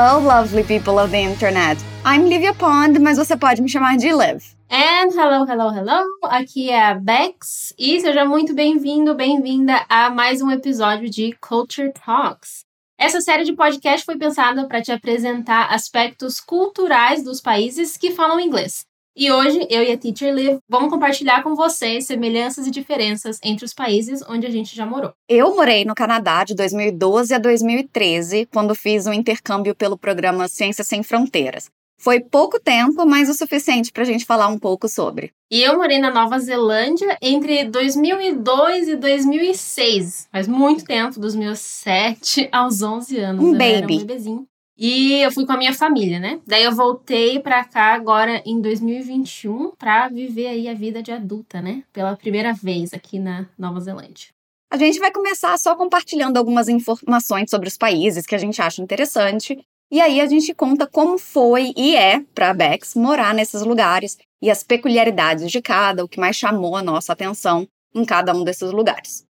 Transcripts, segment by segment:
Hello, lovely people of the internet. I'm Livia Pond, mas você pode me chamar de Liv. And hello, hello, hello. Aqui é a Bex e seja muito bem-vindo, bem-vinda a mais um episódio de Culture Talks. Essa série de podcast foi pensada para te apresentar aspectos culturais dos países que falam inglês. E hoje, eu e a Teacher Liv vamos compartilhar com vocês semelhanças e diferenças entre os países onde a gente já morou. Eu morei no Canadá de 2012 a 2013, quando fiz um intercâmbio pelo programa Ciências Sem Fronteiras. Foi pouco tempo, mas o suficiente para a gente falar um pouco sobre. E eu morei na Nova Zelândia entre 2002 e 2006. Faz muito tempo, dos meus 7 aos 11 anos. Um eu baby. Um bebezinho. E eu fui com a minha família, né? Daí eu voltei pra cá agora em 2021 pra viver aí a vida de adulta, né? Pela primeira vez aqui na Nova Zelândia. A gente vai começar só compartilhando algumas informações sobre os países que a gente acha interessante. E aí a gente conta como foi e é para Bex morar nesses lugares e as peculiaridades de cada, o que mais chamou a nossa atenção em cada um desses lugares.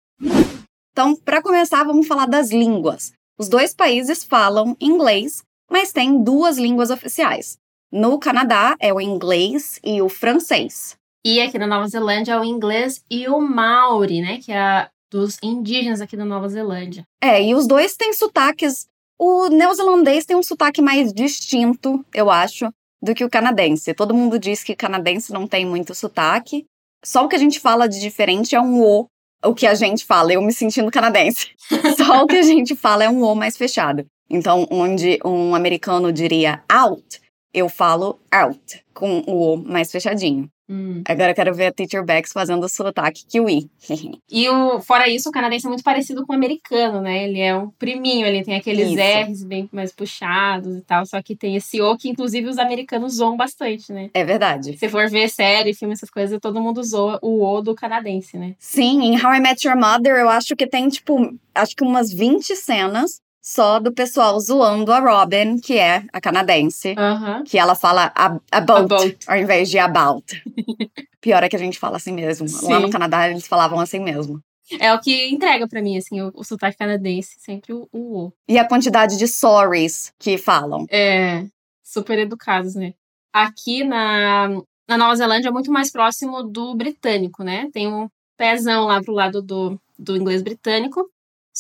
Então, para começar, vamos falar das línguas. Os dois países falam inglês, mas têm duas línguas oficiais. No Canadá é o inglês e o francês. E aqui na Nova Zelândia é o inglês e o maori, né? Que é dos indígenas aqui da Nova Zelândia. É, e os dois têm sotaques. O neozelandês tem um sotaque mais distinto, eu acho, do que o canadense. Todo mundo diz que canadense não tem muito sotaque. Só o que a gente fala de diferente é um O. O que a gente fala, eu me sentindo canadense. Só o que a gente fala é um O mais fechado. Então, onde um americano diria out, eu falo out, com o O mais fechadinho. Hum. Agora eu quero ver a Teacher Bex fazendo o sotaque kiwi. E o, fora isso, o canadense é muito parecido com o americano, né? Ele é um priminho, ele tem aqueles Isso. R's bem mais puxados e tal, só que tem esse O que inclusive os americanos zoam bastante, né? é verdade. Se for ver série, filme, essas coisas, todo mundo zoa o O do canadense, né? Sim, em How I Met Your Mother, eu acho que tem, tipo, acho que umas 20 cenas só do pessoal zoando a Robin, que é a canadense. Aham. Que ela fala a- about, About. ao invés de about. Pior é que a gente fala assim mesmo. Lá Sim. no Canadá, eles falavam assim mesmo. É o que entrega pra mim, assim, o, o sotaque canadense, sempre o, o O. E a quantidade de sorries que falam. É, super educados, né? Aqui na, na Nova Zelândia é muito mais próximo do britânico, né? Tem um pezão lá pro lado do, do inglês britânico.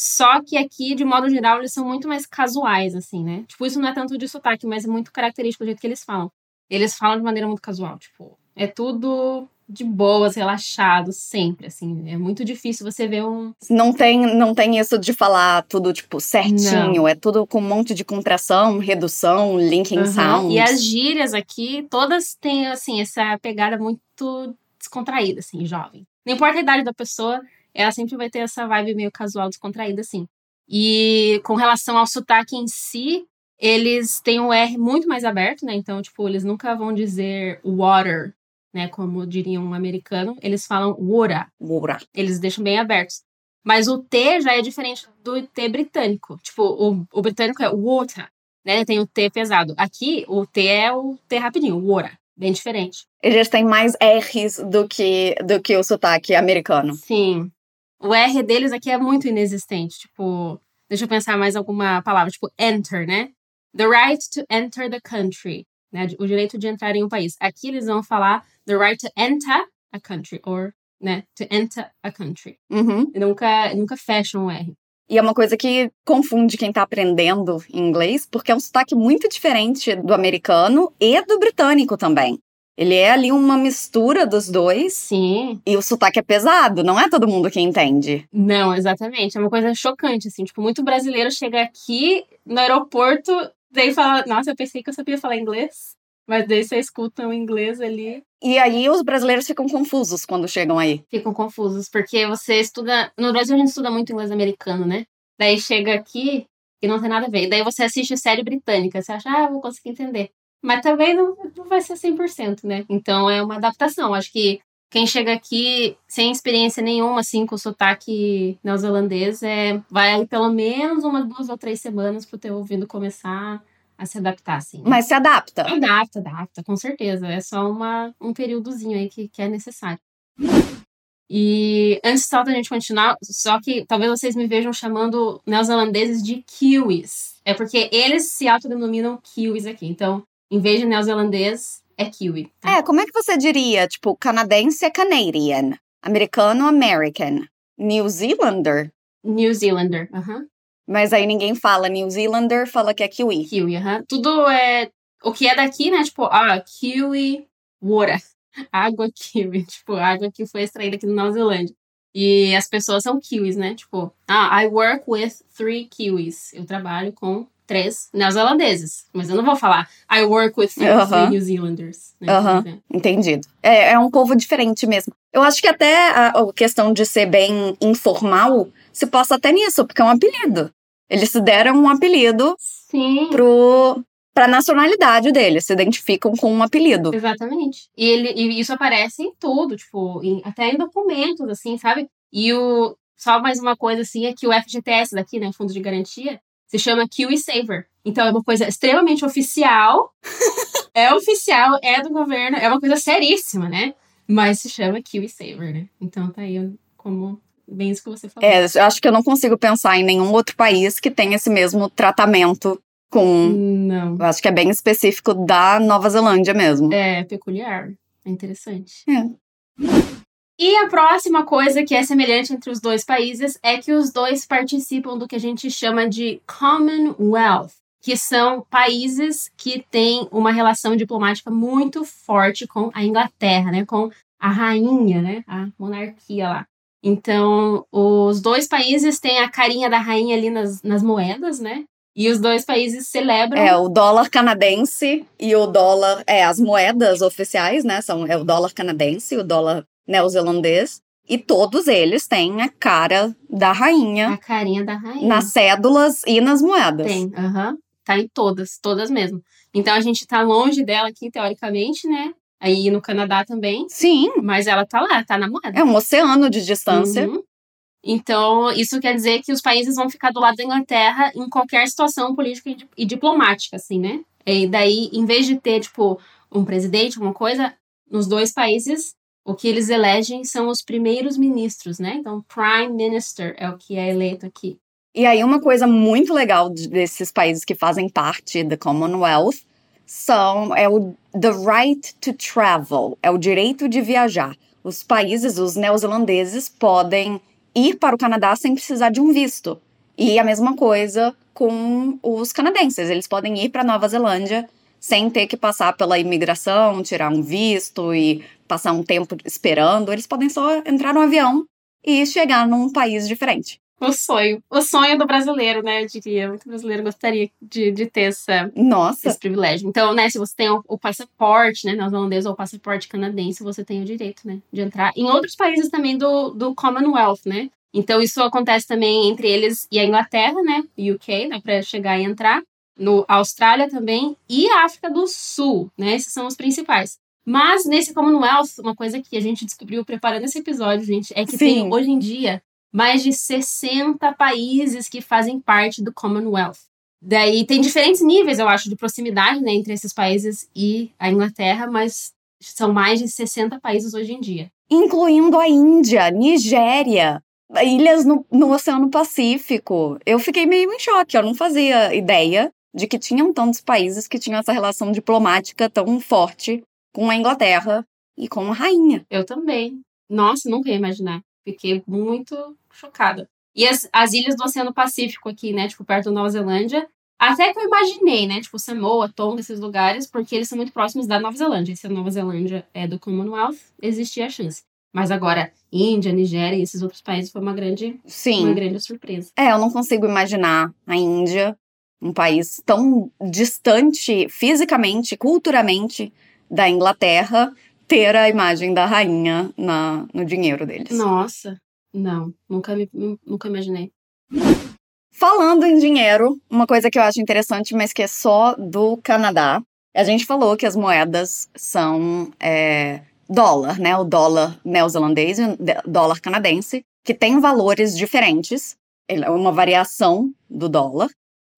Só que aqui, de modo geral, eles são muito mais casuais, assim, né? Tipo, isso não é tanto de sotaque, mas é muito característico do jeito que eles falam. Eles falam de maneira muito casual, tipo, é tudo de boas, relaxado, sempre, assim. É muito difícil você ver um, Não tem, não tem isso de falar tudo, tipo, certinho. É tudo com um monte de contração, redução, linking Aham. sounds. E as gírias aqui, todas têm, assim, essa pegada muito descontraída, assim, jovem. Não importa a idade da pessoa, ela sempre vai ter essa vibe meio casual, descontraída, assim. E com relação ao sotaque em si, eles têm o R muito mais aberto, né? Então, tipo, eles nunca vão dizer water, né? Como diria um americano. Eles falam water. Ura. Eles deixam bem abertos. Mas o T já é diferente do T britânico. Tipo, o, o britânico é water, né? Tem o T pesado. Aqui, o T é o T rapidinho, water. Bem diferente. Eles têm mais R's do que, do que o sotaque americano. Sim. O R deles aqui é muito inexistente. Tipo, deixa eu pensar mais alguma palavra. Tipo, enter, né? The right to enter the country. Né? O direito de entrar em um país. Aqui eles vão falar the right to enter a country. Or, né? To enter a country. Uhum. E nunca, nunca fecham o R. E é uma coisa que confunde quem tá aprendendo inglês, porque é um sotaque muito diferente do americano e do britânico também. Ele é ali uma mistura dos dois Sim. e o sotaque é pesado, não é todo mundo que entende. Não, exatamente. É uma coisa chocante, assim. Tipo, muito brasileiro chega aqui no aeroporto, daí fala, nossa, eu pensei que eu sabia falar inglês. Mas daí você escuta o inglês ali, E aí os brasileiros ficam confusos quando chegam aí. ficam confusos. Porque você estuda. No Brasil a gente estuda muito inglês americano, né? Daí chega aqui e não tem nada a ver. Daí você assiste série britânica, você acha, ah, eu vou conseguir entender. Mas também não, não vai ser 100%, né? Então é uma adaptação. Acho que quem chega aqui sem experiência nenhuma, assim, com sotaque neozelandês, é, vai aí pelo menos umas duas ou três semanas pro teu ouvido começar a se adaptar, assim. né? Mas se adapta. Adapta, adapta, com certeza. É só uma, um períodozinho aí que, que é necessário. E antes só da gente continuar, só que talvez vocês me vejam chamando neozelandeses de kiwis. É porque eles se autodenominam kiwis aqui. Então, em vez de neozelandês, é kiwi. Tá? É, como é que você diria? Tipo, canadense é Canadian, americano, American, New Zealander? New Zealander, aham. Uh -huh. Mas aí ninguém fala New Zealander, fala que é kiwi. Kiwi, aham. Uh -huh. Tudo é. O que é daqui, né? Tipo, ah, kiwi water. Água kiwi. Tipo, água que foi extraída aqui na Nova Zelândia. E as pessoas são kiwis, né? Tipo, ah, I work with three kiwis. Eu trabalho com três neozelandeses. Mas eu não vou falar I work with three, uh -huh. New Zealanders. Né? Uh -huh. Entendido. É, é um povo diferente mesmo. Eu acho que até a, a questão de ser bem informal se passa até nisso, porque é um apelido. Eles se deram um apelido Sim. pro para a nacionalidade deles, se identificam com um apelido. Exatamente. E, ele, e isso aparece em tudo, tipo, em, até em documentos, assim, sabe? E o. Só mais uma coisa, assim, é que o FGTS daqui, né, Fundo de Garantia, se chama Kiwi Saver. Então é uma coisa extremamente oficial. é oficial, é do governo, é uma coisa seríssima, né? Mas se chama Kiwi Saver, né? Então tá aí como bem isso que você falou. É, eu acho que eu não consigo pensar em nenhum outro país que tenha esse mesmo tratamento com. Não. Eu acho que é bem específico da Nova Zelândia mesmo. É peculiar. É interessante. É. E a próxima coisa que é semelhante entre os dois países é que os dois participam do que a gente chama de Commonwealth, que são países que têm uma relação diplomática muito forte com a Inglaterra, né, com a rainha, né, a monarquia lá. Então, os dois países têm a carinha da rainha ali nas, nas moedas, né? E os dois países celebram. É, o dólar canadense e o dólar. É, as moedas oficiais, né? São é o dólar canadense e o dólar neozelandês. E todos eles têm a cara da rainha. A carinha da rainha. Nas cédulas e nas moedas. Tem, aham. Uhum. Tá em todas, todas mesmo. Então a gente tá longe dela aqui, teoricamente, né? Aí no Canadá também. Sim. Mas ela tá lá, tá na moeda. É um oceano de distância. Uhum. Então, isso quer dizer que os países vão ficar do lado da Inglaterra em qualquer situação política e diplomática, assim, né? E daí, em vez de ter, tipo, um presidente, uma coisa, nos dois países, o que eles elegem são os primeiros ministros, né? Então, Prime Minister é o que é eleito aqui. E aí, uma coisa muito legal desses países que fazem parte da Commonwealth são é o the right to travel, é o direito de viajar. Os países, os neozelandeses, podem ir para o Canadá sem precisar de um visto. E a mesma coisa com os canadenses, eles podem ir para Nova Zelândia sem ter que passar pela imigração, tirar um visto e passar um tempo esperando. Eles podem só entrar no avião e chegar num país diferente. O sonho. O sonho do brasileiro, né? Eu diria. Muito brasileiro gostaria de, de ter essa, Nossa. esse privilégio. Então, né, se você tem o, o passaporte, né, neozelandês ou o passaporte canadense, você tem o direito, né, de entrar em outros países também do, do Commonwealth, né? Então, isso acontece também entre eles e a Inglaterra, né? UK, né, para chegar e entrar. No Austrália também e a África do Sul, né? Esses são os principais. Mas nesse Commonwealth, uma coisa que a gente descobriu preparando esse episódio, gente, é que Sim. tem hoje em dia mais de 60 países que fazem parte do Commonwealth. Daí tem diferentes níveis, eu acho, de proximidade né, entre esses países e a Inglaterra, mas são mais de 60 países hoje em dia. Incluindo a Índia, Nigéria, ilhas no, no Oceano Pacífico. Eu fiquei meio em choque, eu não fazia ideia de que tinham tantos países que tinham essa relação diplomática tão forte com a Inglaterra e com a rainha. Eu também. Nossa, nunca ia imaginar. Fiquei muito chocada. E as, as ilhas do Oceano Pacífico aqui, né? Tipo, perto da Nova Zelândia. Até que eu imaginei, né? Tipo, Samoa, Tonga, esses lugares, porque eles são muito próximos da Nova Zelândia. E se a Nova Zelândia é do Commonwealth, existia a chance. Mas agora, Índia, Nigéria e esses outros países foi uma grande, Sim. uma grande surpresa. É, eu não consigo imaginar a Índia, um país tão distante fisicamente, culturalmente da Inglaterra, ter a imagem da rainha na, no dinheiro deles. Nossa, não, nunca, me, nunca imaginei. Falando em dinheiro, uma coisa que eu acho interessante, mas que é só do Canadá, a gente falou que as moedas são é, dólar, né? O dólar neozelandês e o dólar canadense, que tem valores diferentes, é uma variação do dólar.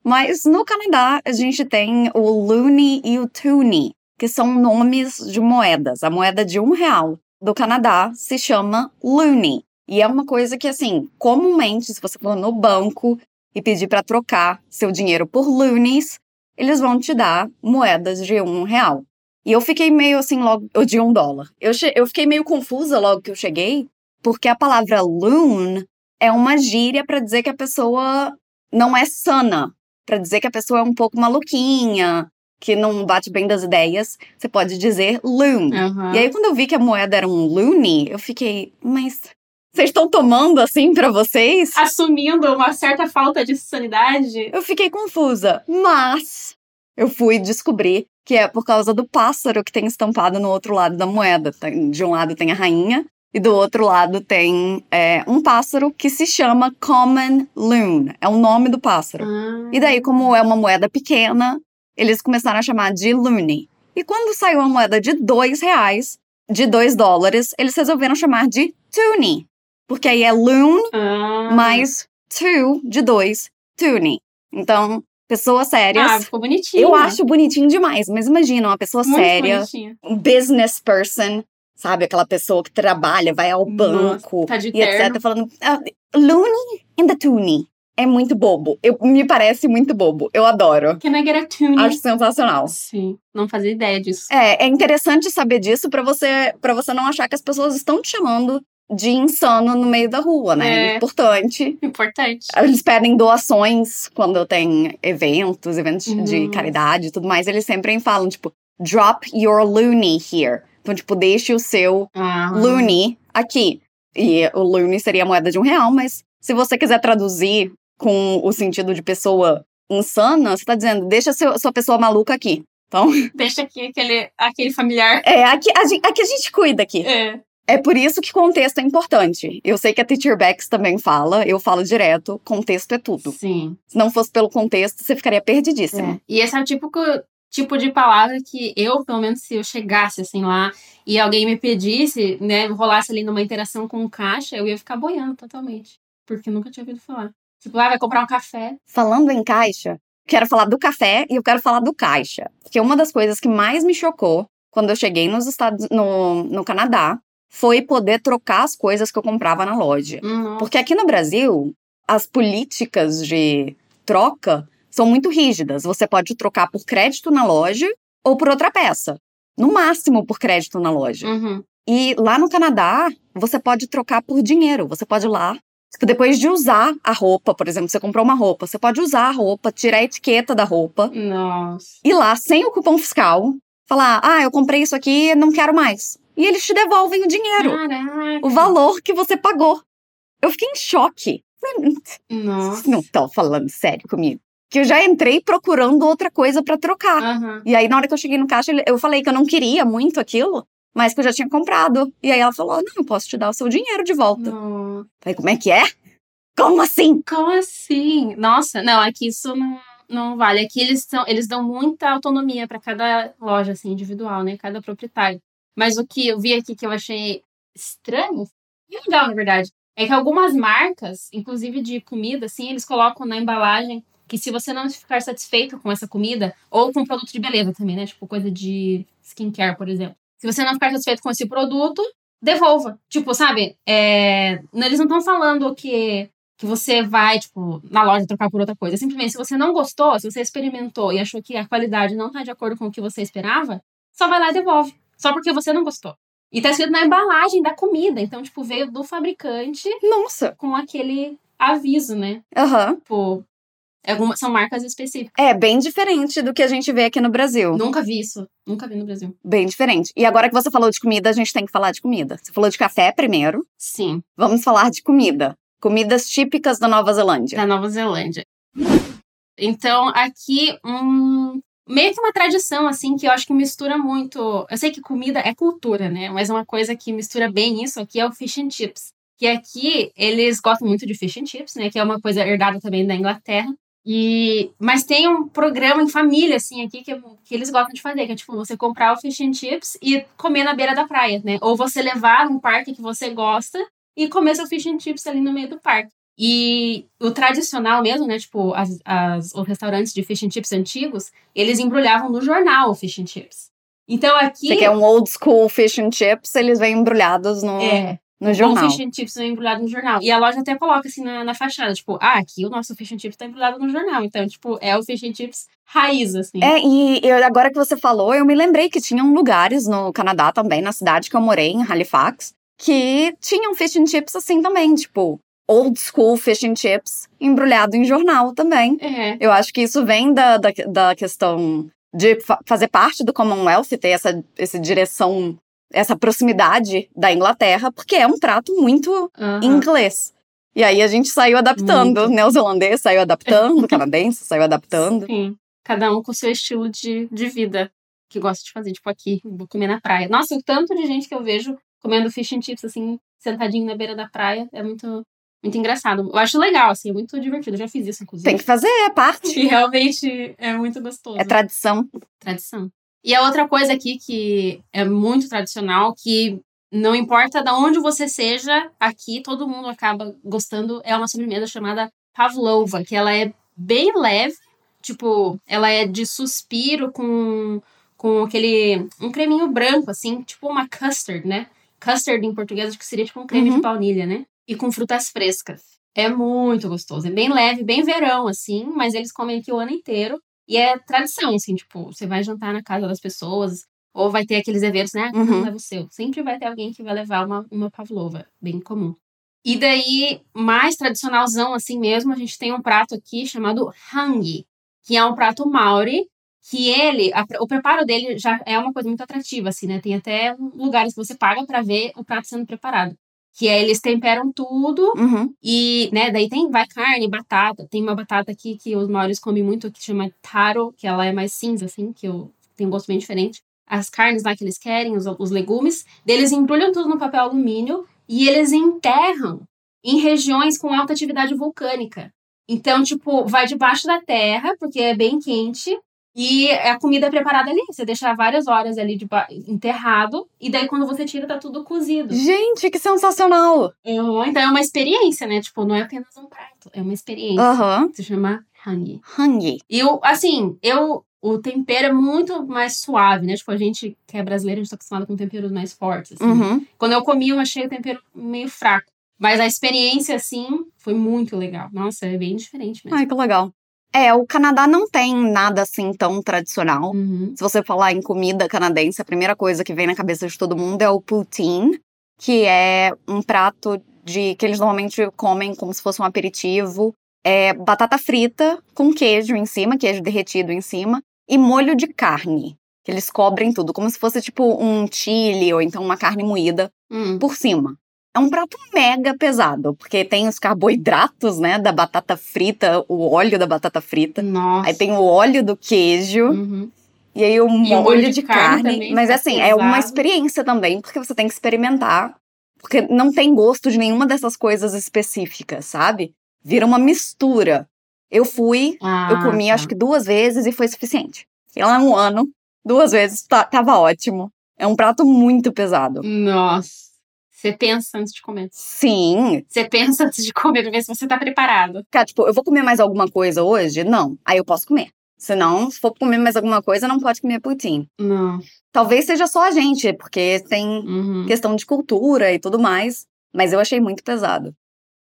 Mas no Canadá a gente tem o loonie e o toonie, que são nomes de moedas. A moeda de um real do Canadá se chama loonie. E é uma coisa que, assim, comumente, se você for no banco e pedir para trocar seu dinheiro por loonies, eles vão te dar moedas de um real. E eu fiquei meio assim, logo, de um dólar. Eu, eu fiquei meio confusa logo que eu cheguei, porque a palavra loon é uma gíria para dizer que a pessoa não é sana, para dizer que a pessoa é um pouco maluquinha, que não bate bem das ideias. Você pode dizer loon. Uhum. E aí, quando eu vi que a moeda era um loony, eu fiquei, mas vocês estão tomando assim para vocês? Assumindo uma certa falta de sanidade. Eu fiquei confusa, mas eu fui descobrir que é por causa do pássaro que tem estampado no outro lado da moeda. De um lado tem a rainha e do outro lado tem é, um pássaro que se chama Common Loon. É o nome do pássaro. Ah. E daí, como é uma moeda pequena, eles começaram a chamar de Looney. E quando saiu a moeda de dois reais, de dois dólares, eles resolveram chamar de Toonie. Porque aí é Loon Ah. mais two de dois, Toonie. Então, pessoas sérias. Ah, ficou bonitinho. eu acho bonitinho demais, mas imagina uma pessoa Muito séria, bonitinho. um business person, sabe? Aquela pessoa que trabalha, vai ao banco tá de e terno. etc. Falando, ah, Looney and the Toonie. É muito bobo. Eu, me parece muito bobo. Eu adoro. Can I get a tune? Acho sensacional. Sim, não fazia ideia disso. É, é interessante saber disso pra você, para você não achar que as pessoas estão te chamando de insano no meio da rua, né? É. Importante. Importante. Eles pedem doações quando tem eventos, eventos de Uhum. caridade e tudo mais. Eles sempre falam, tipo, drop your loony here. Então, tipo, deixe o seu Ah. loony aqui. E o loony seria a moeda de um real, mas se você quiser traduzir com o sentido de pessoa insana, você tá dizendo, deixa seu, sua pessoa maluca aqui. Então, Deixa aqui aquele, aquele familiar. é, aqui a, gente, aqui a gente cuida aqui. É. É por isso que contexto é importante. Eu sei que a Teacher Bex também fala, eu falo direto, contexto é tudo. Sim. Se não fosse pelo contexto, você ficaria perdidíssimo. É. E esse é o tipo, que- tipo de palavra que eu, pelo menos, se eu chegasse assim lá e alguém me pedisse, né, rolasse ali numa interação com o caixa, eu ia ficar boiando totalmente. Porque nunca tinha ouvido falar. Tipo, ah, vai comprar um café. Falando em caixa, quero falar do café e eu quero falar do caixa. Porque uma das coisas que mais me chocou quando eu cheguei nos Estados no, no Canadá foi poder trocar as coisas que eu comprava na loja. Hum, Porque aqui no Brasil, as políticas de troca são muito rígidas. Você pode trocar por crédito na loja ou por outra peça. No máximo por crédito na loja. Uhum. E lá no Canadá, você pode trocar por dinheiro. Você pode ir lá. tipo, Depois de usar a roupa, por exemplo, você comprou uma roupa, você pode usar a roupa, tirar a etiqueta da roupa, Nossa. ir lá sem o cupom fiscal, falar: ah, eu comprei isso aqui, não quero mais. E eles te devolvem o dinheiro, Caraca. o valor que você pagou. Eu fiquei em choque. Nossa. Vocês não estão falando sério comigo. Que eu já entrei procurando outra coisa pra trocar. Aham. E aí, na hora que eu cheguei no caixa, eu falei que eu não queria muito aquilo, mas que eu já tinha comprado. E aí ela falou: não, eu posso te dar o seu dinheiro de volta. Nossa. Falei, como é que é? Como assim? Como assim? Nossa, não, aqui isso não, não vale. Aqui eles, são, eles dão muita autonomia para cada loja, assim, individual, né? Cada proprietário. Mas o que eu vi aqui que eu achei estranho, e legal, na verdade, é que algumas marcas, inclusive de comida, assim, eles colocam na embalagem que se você não ficar satisfeito com essa comida, ou com produto de beleza também, né? Tipo, coisa de skincare, por exemplo. Se você não ficar satisfeito com esse produto, devolva. Tipo, sabe? É, eles não estão falando que que você vai, tipo, na loja trocar por outra coisa. Simplesmente, se você não gostou, se você experimentou e achou que a qualidade não tá de acordo com o que você esperava, só vai lá e devolve. Só porque você não gostou. E tá escrito na embalagem da comida. Então, tipo, veio do fabricante Nossa. com aquele aviso, né? Aham. Tipo, algumas, são marcas específicas. É bem diferente do que a gente vê aqui no Brasil. Nunca vi isso. Nunca vi no Brasil. Bem diferente. E agora que você falou de comida, a gente tem que falar de comida. Você falou de café primeiro. Sim, Vamos falar de comida. Comidas típicas da Nova Zelândia. da Nova Zelândia. Então, aqui, um, meio que uma tradição, assim, que eu acho que mistura muito. Eu sei que comida é cultura, né? Mas uma coisa que mistura bem isso aqui é o fish and chips. Que aqui eles gostam muito de fish and chips, né? Que é uma coisa herdada também da Inglaterra. E, mas tem um programa em família, assim, aqui, que, que eles gostam de fazer, que é tipo você comprar o fish and chips e comer na beira da praia, né? Ou você levar num parque que você gosta e comer seu fish and chips ali no meio do parque. E o tradicional mesmo, né? Tipo, as, as, os restaurantes de fish and chips antigos, eles embrulhavam no jornal o fish and chips. Então aqui. Você quer um old school fish and chips, eles vêm embrulhados no, É. no Um jornal. fish and chips embrulhado no jornal. E a loja até coloca assim na, na fachada, tipo, ah, aqui o nosso fish and chips tá embrulhado no jornal. Então, tipo, é o fish and chips raiz, assim. É, e eu- agora que você falou, eu me lembrei que tinham lugares no Canadá também, na cidade que eu morei, em Halifax, que tinham fish and chips assim também, tipo, old school fish and chips embrulhado em jornal também. É. Eu acho que isso vem da, da, da questão de fa- fazer parte do Commonwealth, ter essa, essa direção, essa proximidade da Inglaterra, porque é um prato muito aham. inglês. E aí a gente saiu adaptando, Muito. neozelandês saiu adaptando, canadense saiu adaptando. Sim. Cada um com o seu estilo de, de vida que gosta de fazer, tipo aqui, vou comer na praia. Nossa, o tanto de gente que eu vejo comendo fish and chips, assim, sentadinho na beira da praia, é muito, muito engraçado. Eu acho legal, assim, é muito divertido. Eu já fiz isso, inclusive. Tem que fazer, é parte. E realmente é muito gostoso. É tradição. tradição. E a outra coisa aqui que é muito tradicional, que não importa de onde você seja, aqui todo mundo acaba gostando, é uma sobremesa chamada pavlova, que ela é bem leve, tipo, ela é de suspiro com com aquele um creminho branco assim, tipo uma custard, né? Custard em português acho que seria tipo um creme Uhum. de baunilha, né? E com frutas frescas. É muito gostoso, é bem leve, bem verão assim, mas eles comem aqui o ano inteiro. E é tradição, assim, tipo, você vai jantar na casa das pessoas, ou vai ter aqueles eventos, né? Uhum. não leva o seu. Sempre vai ter alguém que vai levar uma, uma pavlova, bem comum. E daí, mais tradicionalzão assim mesmo, a gente tem um prato aqui chamado hangi, que é um prato maori, que ele, a- o preparo dele já é uma coisa muito atrativa, assim, né? Tem até lugares que você paga pra ver o prato sendo preparado. Que é, eles temperam tudo, Uhum. e, né, daí tem, vai carne, batata. Tem uma batata aqui que os maoris comem muito, que chama taro, que ela é mais cinza, assim, que eu, tem um gosto bem diferente. As carnes lá que eles querem, os, os legumes, eles embrulham tudo no papel alumínio e eles enterram em regiões com alta atividade vulcânica. Então, tipo, vai debaixo da terra, porque é bem quente, e a comida é preparada ali. Você deixa várias horas ali deba- enterrado, e daí quando você tira, tá tudo cozido. Gente, que sensacional! Uhum, então é uma experiência, né? Tipo, não é apenas um prato, é uma experiência. Aham. Se chama hangi. Hangi. E eu, assim, eu. O tempero é muito mais suave, né? Tipo, a gente que é brasileiro, a gente tá acostumado com temperos mais fortes. Assim. Uhum. Quando eu comi, eu achei o tempero meio fraco. Mas a experiência, assim, foi muito legal. Nossa, é bem diferente mesmo. Ai, que legal. É, o Canadá não tem nada assim tão tradicional. Uhum. Se você falar em comida canadense, a primeira coisa que vem na cabeça de todo mundo é o poutine, que é um prato de que eles normalmente comem como se fosse um aperitivo. É batata frita com queijo em cima, queijo derretido em cima, e molho de carne. Que eles cobrem tudo, como se fosse tipo um chili ou então uma carne moída Hum. por cima. É um prato mega pesado, porque tem os carboidratos, né, da batata frita, o óleo da batata frita. Nossa. Aí tem o óleo do queijo. Uhum. E aí o molho, molho de, carne carne. Mas assim, é uma pesado. experiência também, porque você tem que experimentar. Porque não tem gosto de nenhuma dessas coisas específicas, sabe? Vira uma mistura. Eu fui, Ah, eu comi tá. acho que duas vezes e foi suficiente. Fiquei lá um ano, duas vezes, tá- tava ótimo. É um prato muito pesado. Nossa. Você pensa antes de comer. Sim. Você pensa antes de comer pra ver se você tá preparado. Cara, tipo, eu vou comer mais alguma coisa hoje? Não. Aí eu posso comer. Senão, se for comer mais alguma coisa, não pode comer poutine. Não. Talvez seja só a gente, porque tem Uhum. questão de cultura e tudo mais, mas eu achei muito pesado.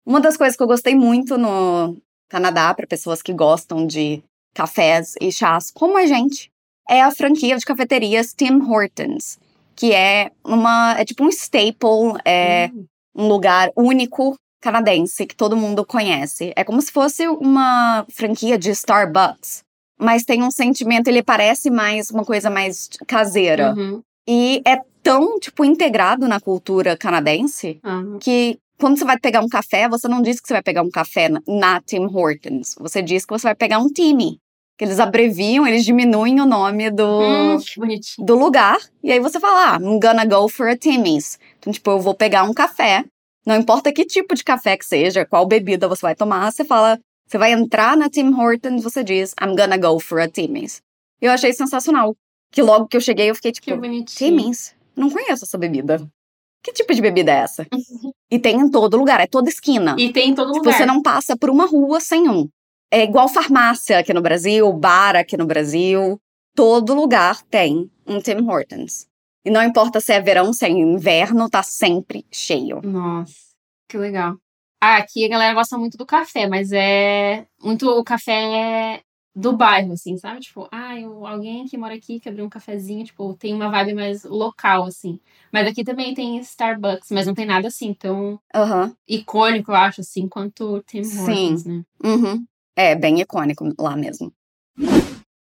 Uma das coisas que eu gostei muito no Canadá, para pessoas que gostam de cafés e chás, como a gente, é a franquia de cafeterias Tim Hortons, que é uma é tipo um staple, é Hum. um lugar único canadense que todo mundo conhece. É como se fosse uma franquia de Starbucks, mas tem um sentimento, ele parece mais uma coisa mais caseira. Uhum. E é tão, tipo, integrado na cultura canadense Ah. que quando você vai pegar um café, você não diz que você vai pegar um café na- na Tim Hortons. Você diz que você vai pegar um Timmy. Que eles abreviam, eles diminuem o nome do, Hum, do lugar. E aí você fala, ah, I'm gonna go for a Timmy's. Então, tipo, eu vou pegar um café. Não importa que tipo de café que seja, qual bebida você vai tomar, você fala, você vai entrar na Tim Hortons, você diz, I'm gonna go for a Timmy's. E eu achei sensacional. Que logo que eu cheguei, eu fiquei tipo. Timmins? Não conheço essa bebida. Que tipo de bebida é essa? e tem em todo lugar, é toda esquina. E tem em todo Tipo, lugar. você não passa por uma rua sem um. É igual farmácia aqui no Brasil, bar aqui no Brasil. todo lugar tem um Tim Hortons. E não importa se é verão, se é inverno, tá sempre cheio. Nossa, que legal. Ah, aqui a galera gosta muito do café, mas é muito o café do bairro, assim, sabe? Tipo, ah, eu, alguém que mora aqui que abriu um cafezinho, tipo, tem uma vibe mais local, assim. Mas aqui também tem Starbucks, mas não tem nada assim tão Aham. icônico, eu acho, assim, quanto Tim Hortons, né? Uhum. É bem icônico lá mesmo.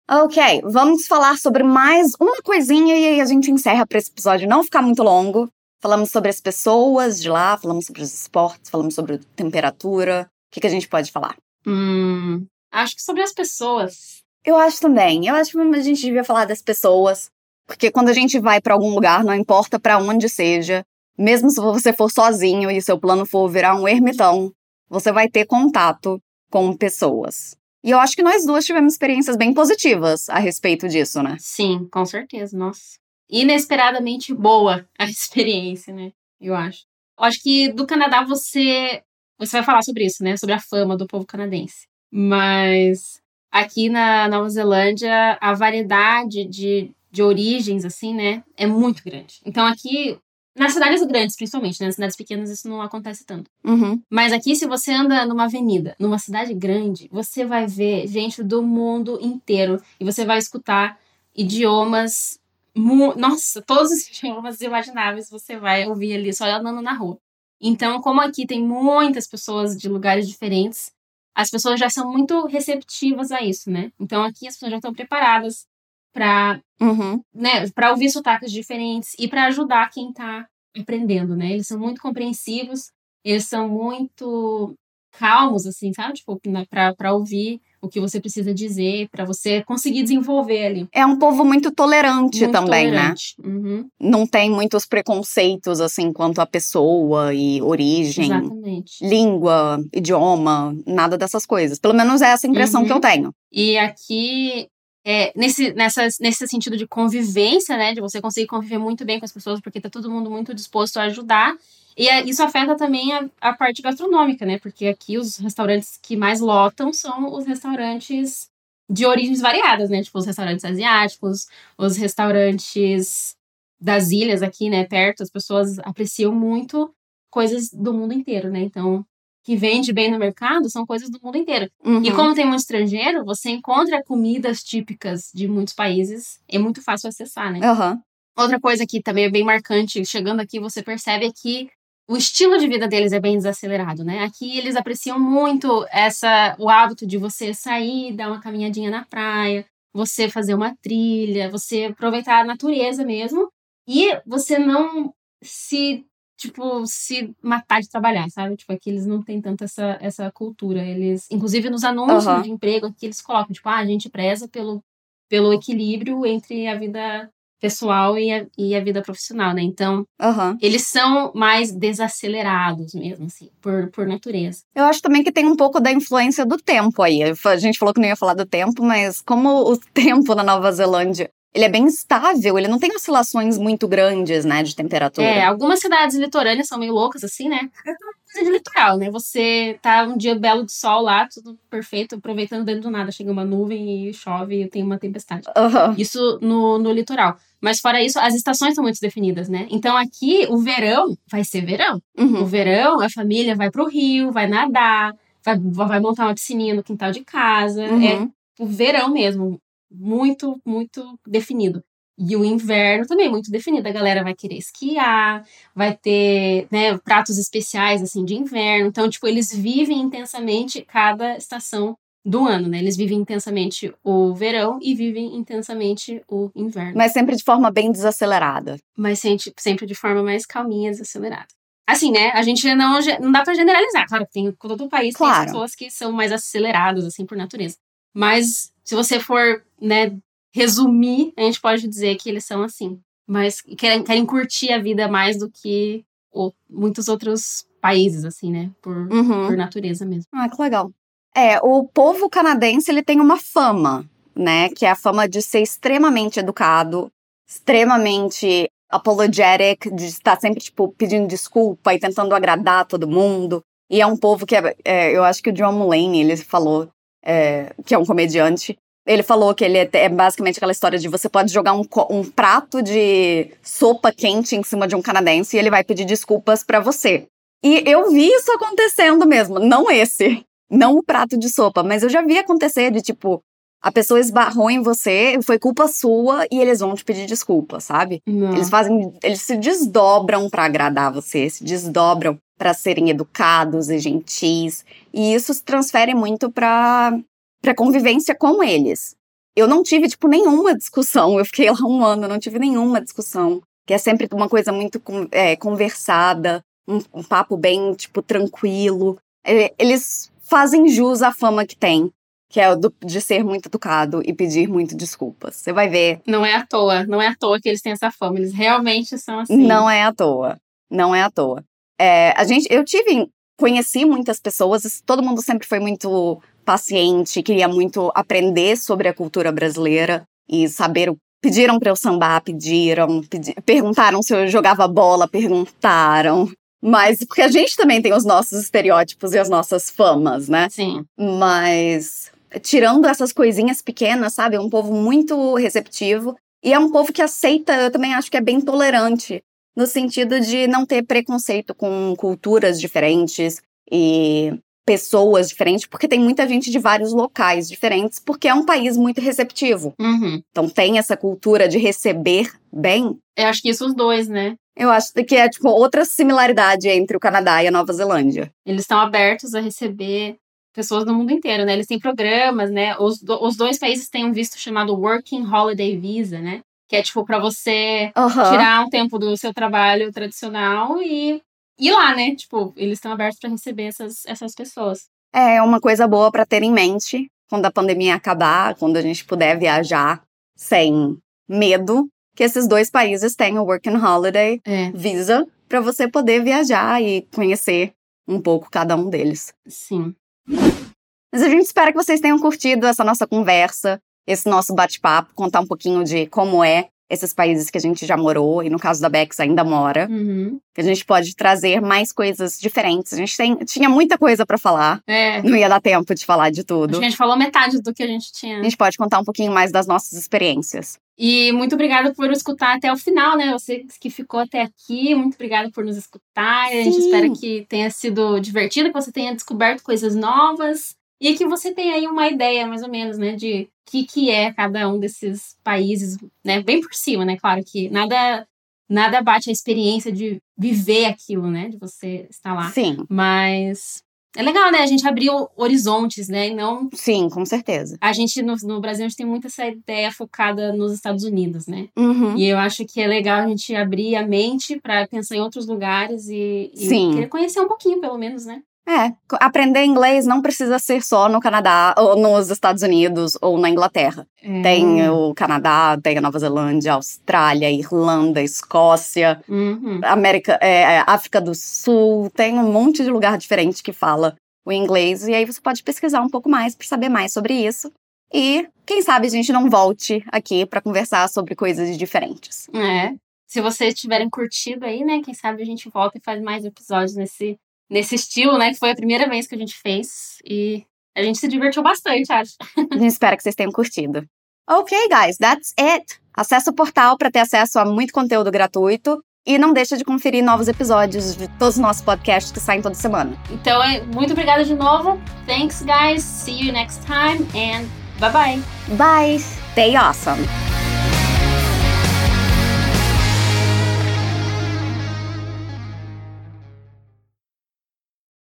Ok, vamos falar sobre mais uma coisinha e aí a gente encerra para esse episódio não ficar muito longo. Falamos sobre as pessoas de lá, falamos sobre os esportes, falamos sobre temperatura. O que, que a gente pode falar? Hum, acho que sobre as pessoas. Eu acho também. Eu acho que a gente devia falar das pessoas, porque quando a gente vai para algum lugar, não importa para onde seja, mesmo se você for sozinho e seu plano for virar um ermitão, você vai ter contato com pessoas. E eu acho que nós duas tivemos experiências bem positivas a respeito disso, né? Sim, com certeza, nossa. Inesperadamente boa a experiência, né? Eu acho. Eu acho que do Canadá você. Você vai falar sobre isso, né? Sobre a fama do povo canadense. Mas aqui na Nova Zelândia, a variedade de, de origens, assim, né? É muito grande. Então aqui nas cidades grandes, principalmente, né? Nas cidades pequenas isso não acontece tanto. Uhum. Mas aqui, se você anda numa avenida, numa cidade grande, você vai ver gente do mundo inteiro. E você vai escutar idiomas. mu- Nossa, todos os idiomas imagináveis você vai ouvir ali só andando na rua. Então, como aqui tem muitas pessoas de lugares diferentes, as pessoas já são muito receptivas a isso, né? Então, aqui as pessoas já estão preparadas para Uhum. né, para ouvir sotaques diferentes e para ajudar quem tá aprendendo, né? Eles são muito compreensivos, eles são muito calmos, assim, sabe? Tipo, né, pra ouvir o que você precisa dizer, pra você conseguir desenvolver ali. É um povo muito tolerante Muito também, tolerante. Uhum, né? Não tem muitos preconceitos, assim, quanto a pessoa e origem, exatamente. língua, idioma, nada dessas coisas. Pelo menos é essa impressão Uhum. que eu tenho. E aqui, é, nesse, nesse sentido de convivência, né? De você conseguir conviver muito bem com as pessoas, porque tá todo mundo muito disposto a ajudar. E isso afeta também a, a parte gastronômica, né? Porque aqui os restaurantes que mais lotam são os restaurantes de origens variadas, né? Tipo, os restaurantes asiáticos, os restaurantes das ilhas aqui, né? Perto, as pessoas apreciam muito coisas do mundo inteiro, né? Então, que vende bem no mercado são coisas do mundo inteiro. Uhum. E como tem muito estrangeiro, você encontra comidas típicas de muitos países. É muito fácil acessar, né? Aham. Outra coisa que também é bem marcante, chegando aqui, você percebe é que o estilo de vida deles é bem desacelerado, né? Aqui eles apreciam muito essa o hábito de você sair, dar uma caminhadinha na praia, você fazer uma trilha, você aproveitar a natureza mesmo e você não se tipo se matar de trabalhar, sabe? Tipo, aqui eles não têm tanto essa essa cultura. Eles, inclusive nos anúncios Aham. de emprego aqui eles colocam, tipo, ah, a gente preza pelo pelo equilíbrio entre a vida pessoal e a, e a vida profissional, né? Então, Aham. eles são mais desacelerados mesmo, assim, por, por natureza. Eu acho também que tem um pouco da influência do tempo aí. A gente falou que não ia falar do tempo, mas como o tempo na Nova Zelândia, ele é bem estável, ele não tem oscilações muito grandes, né, de temperatura. É, algumas cidades litorâneas são meio loucas, assim, né? É uma coisa de litoral, né? Você tá um dia belo de sol lá, tudo perfeito, aproveitando dentro do nada. Chega uma nuvem e chove e tem uma tempestade. Aham. Isso no, no litoral. Mas fora isso, as estações são muito definidas, né? Então aqui, o verão vai ser verão. O Uhum. verão, a família vai pro rio, vai nadar, vai, vai montar uma piscininha no quintal de casa. É Uhum. o verão mesmo, muito, muito definido. E o inverno também muito definido. A galera vai querer esquiar, vai ter né, pratos especiais assim de inverno. Então, tipo, eles vivem intensamente cada estação do ano, né? Eles vivem intensamente o verão e vivem intensamente o inverno. Mas sempre de forma bem desacelerada. Mas sempre, sempre de forma mais calminha, desacelerada. Assim, né? A gente não, não dá pra generalizar. Claro tem, todo o país Claro. tem pessoas que são mais aceleradas, assim, por natureza. Mas se você for, né, resumir, a gente pode dizer que eles são assim. Mas querem, querem curtir a vida mais do que o- muitos outros países, assim, né? Por, Uhum. por natureza mesmo. Ah, que legal. É, o povo canadense, ele tem uma fama, né? Que é a fama de ser extremamente educado, extremamente apologetic, de estar sempre, tipo, pedindo desculpa e tentando agradar todo mundo. E é um povo que, é, é, eu acho que o John Mulaney, ele falou, é, que é um comediante, Ele falou que ele é, é basicamente aquela história de você pode jogar um, um, prato de sopa quente em cima de um canadense e ele vai pedir desculpas para você. E eu vi isso acontecendo mesmo, não esse, não o prato de sopa, mas eu já vi acontecer de tipo, a pessoa esbarrou em você, foi culpa sua e eles vão te pedir desculpa, sabe? Não. Eles fazem, eles se desdobram para agradar você, se desdobram para serem educados e gentis, e isso se transfere muito para para convivência com eles. Eu não tive, tipo, nenhuma discussão. Eu fiquei lá um ano, não tive nenhuma discussão. Que é sempre uma coisa muito é, conversada, um, um, papo bem, tipo, tranquilo. É, eles fazem jus à fama que tem, que é do, de ser muito educado e pedir muito desculpas. Você vai ver. Não é à toa, não é à toa que eles têm essa fama. Eles realmente são assim. Não é à toa. Não é à toa. É, a gente, eu tive, conheci muitas pessoas, todo mundo sempre foi muito paciente, queria muito aprender sobre a cultura brasileira e saber o Pediram para eu sambar, pediram, pedi perguntaram se eu jogava bola, perguntaram. Mas porque a gente também tem os nossos estereótipos e as nossas famas, né? Sim. Mas tirando essas coisinhas pequenas, sabe? É um povo muito receptivo e é um povo que aceita, eu também acho que é bem tolerante, no sentido de não ter preconceito com culturas diferentes e pessoas diferentes, porque tem muita gente de vários locais diferentes, porque é um país muito receptivo. Uhum. Então tem essa cultura de receber bem. Eu acho que isso os dois, né? Eu acho que é tipo outra similaridade entre o Canadá e a Nova Zelândia. Eles estão abertos a receber pessoas do mundo inteiro, né? Eles têm programas, né? Os, os dois países têm um visto chamado Working Holiday Visa, né? Que é tipo para você uhum. tirar um tempo do seu trabalho tradicional e ir lá, né? Tipo, eles estão abertos para receber essas, essas pessoas. É uma coisa boa para ter em mente quando a pandemia acabar, quando a gente puder viajar sem medo, que esses dois países têm o Work and Holiday é. Visa para você poder viajar e conhecer um pouco cada um deles. Sim. Mas a gente espera que vocês tenham curtido essa nossa conversa, esse nosso bate-papo, contar um pouquinho de como é esses países que a gente já morou, e no caso da Bex ainda mora. Uhum. Que a gente pode trazer mais coisas diferentes. A gente tem, tinha muita coisa para falar. É. Não ia dar tempo de falar de tudo. Acho que a gente falou metade do que a gente tinha. A gente pode contar um pouquinho mais das nossas experiências. E muito obrigada por escutar até o final, né? Você que ficou até aqui, muito obrigada por nos escutar. Sim. A gente espera que tenha sido divertido, que você tenha descoberto coisas novas. E que você tenha aí uma ideia, mais ou menos, né, de o que, que é cada um desses países, né, bem por cima, né, claro que nada nada bate a experiência de viver aquilo, né, de você estar lá. Sim. Mas é legal, né, a gente abrir horizontes, né, e não... Sim, com certeza. A gente, no, no Brasil, a gente tem muito essa ideia focada nos Estados Unidos, né, Uhum. e eu acho que é legal a gente abrir a mente para pensar em outros lugares e, e Sim. querer conhecer um pouquinho, pelo menos, né. É, aprender inglês não precisa ser só no Canadá, ou nos Estados Unidos, ou na Inglaterra. Tem o Canadá, tem a Nova Zelândia, Austrália, Irlanda, Escócia, Uhum. América, é, é, África do Sul, tem um monte de lugar diferente que fala o inglês, e aí você pode pesquisar um pouco mais para saber mais sobre isso. E quem sabe a gente não volte aqui para conversar sobre coisas diferentes. É. Se vocês tiverem curtido aí, né? Quem sabe a gente volta e faz mais episódios nesse, nesse estilo, né? Que foi a primeira vez que a gente fez. E a gente se divertiu bastante, acho. A gente espera que vocês tenham curtido. Ok, guys, that's it. Acesse o portal para ter acesso a muito conteúdo gratuito e não deixa de conferir novos episódios de todos os nossos podcasts que saem toda semana. Então, é- muito obrigada de novo. Thanks, guys. See you next time. And bye bye. Bye! Stay awesome!